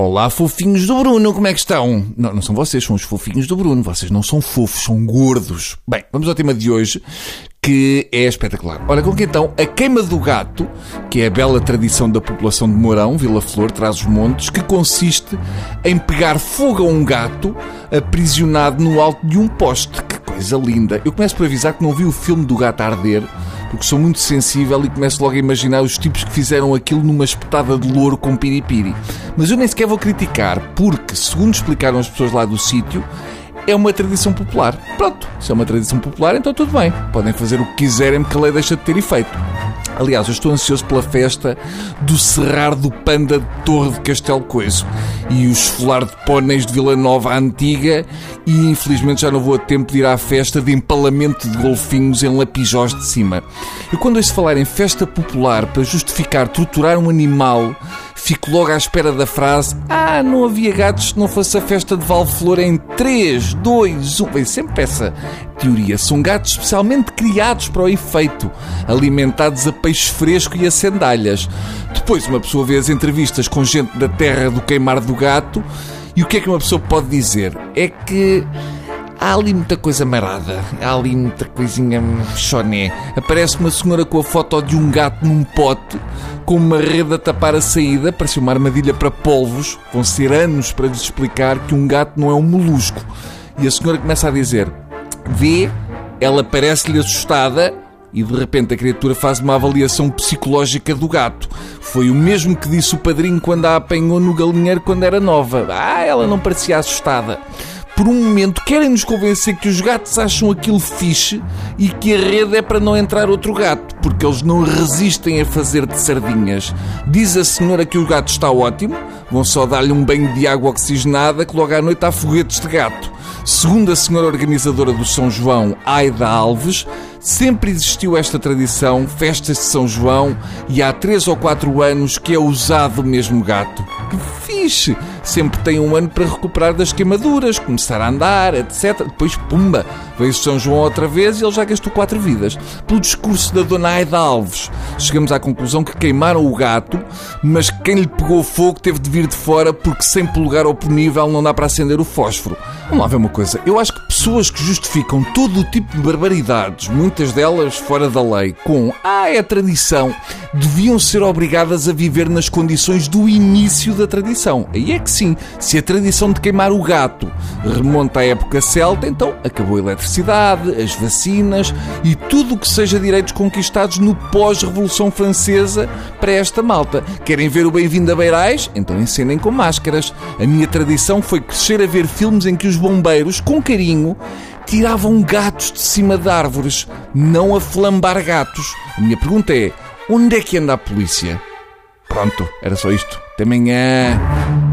Olá, fofinhos do Bruno, como é que estão? Não, não são vocês, são os fofinhos do Bruno. Vocês não são fofos, são gordos. Bem, vamos ao tema de hoje, que é espetacular. Olha, com que então a queima do gato, que é a bela tradição da população de Mourão, Vila Flor, traz os montes, que consiste em pegar fogo a um gato aprisionado no alto de um poste. Que coisa linda. Eu começo por avisar que não vi o filme do gato arder, porque sou muito sensível e começo logo a imaginar os tipos que fizeram aquilo numa espetada de louro com piripiri. Mas eu nem sequer vou criticar, porque, segundo explicaram as pessoas lá do sítio, é uma tradição popular. Pronto, se é uma tradição popular, então tudo bem. Podem fazer o que quiserem, porque a lei deixa de ter efeito. Aliás, eu estou ansioso pela festa do Serrar do Panda de Torre de Castelo Coiso e o esfolar de póneis de Vila Nova Antiga e infelizmente já não vou a tempo de ir à festa de empalamento de golfinhos em Lapijós de Cima. Eu quando ouço falar em festa popular para justificar torturar um animal fico logo à espera da frase Ah, não havia gatos se não fosse a festa de Valflor em 3, 2, 1. Vem sempre essa teoria. São gatos especialmente criados para o efeito, alimentados a peixe fresco e a sandálias. Depois uma pessoa vê as entrevistas com gente da terra do queimar do gato e o que é que uma pessoa pode dizer? É que há ali muita coisa marada, há ali muita coisinha choné. Aparece uma senhora com a foto de um gato num pote, com uma rede a tapar a saída, parece uma armadilha para polvos. Vão ser anos para lhes explicar que um gato não é um molusco. E a senhora começa a dizer: vê, ela parece-lhe assustada. E de repente a criatura faz uma avaliação psicológica do gato. Foi o mesmo que disse o padrinho quando a apanhou no galinheiro quando era nova. Ah, ela não parecia assustada por um momento querem nos convencer que os gatos acham aquilo fixe e que a rede é para não entrar outro gato, porque eles não resistem a fazer de sardinhas. Diz a senhora que o gato está ótimo, vão só dar-lhe um banho de água oxigenada que logo à noite há foguetes de gato. Segundo a senhora organizadora do São João, Aida Alves, sempre existiu esta tradição, festas de São João, e há três ou quatro anos que é usado o mesmo gato. Que fixe! Sempre tem um ano para recuperar das queimaduras, começar a andar, etc. Depois, pumba, veio São João outra vez e ele já gastou quatro vidas. Pelo discurso da dona Aida Alves, chegamos à conclusão que queimaram o gato, mas quem lhe pegou fogo teve de vir de fora porque sem polegar oponível não dá para acender o fósforo. Vamos lá ver uma coisa. Eu acho que pessoas que justificam todo o tipo de barbaridades, muitas delas fora da lei, com ah, é tradição, deviam ser obrigadas a viver nas condições do início da tradição. Aí é que sim, se a tradição de queimar o gato remonta à época celta, então acabou a eletricidade, as vacinas e tudo o que seja direitos conquistados no pós-Revolução Francesa para esta malta. Querem ver o Bem-vindo a Beirais? Então encenem com máscaras. A minha tradição foi crescer a ver filmes em que os bombeiros, com carinho, tiravam gatos de cima de árvores, não a flambar gatos. A minha pergunta é: onde é que anda a polícia? Pronto, era só isto. Até amanhã.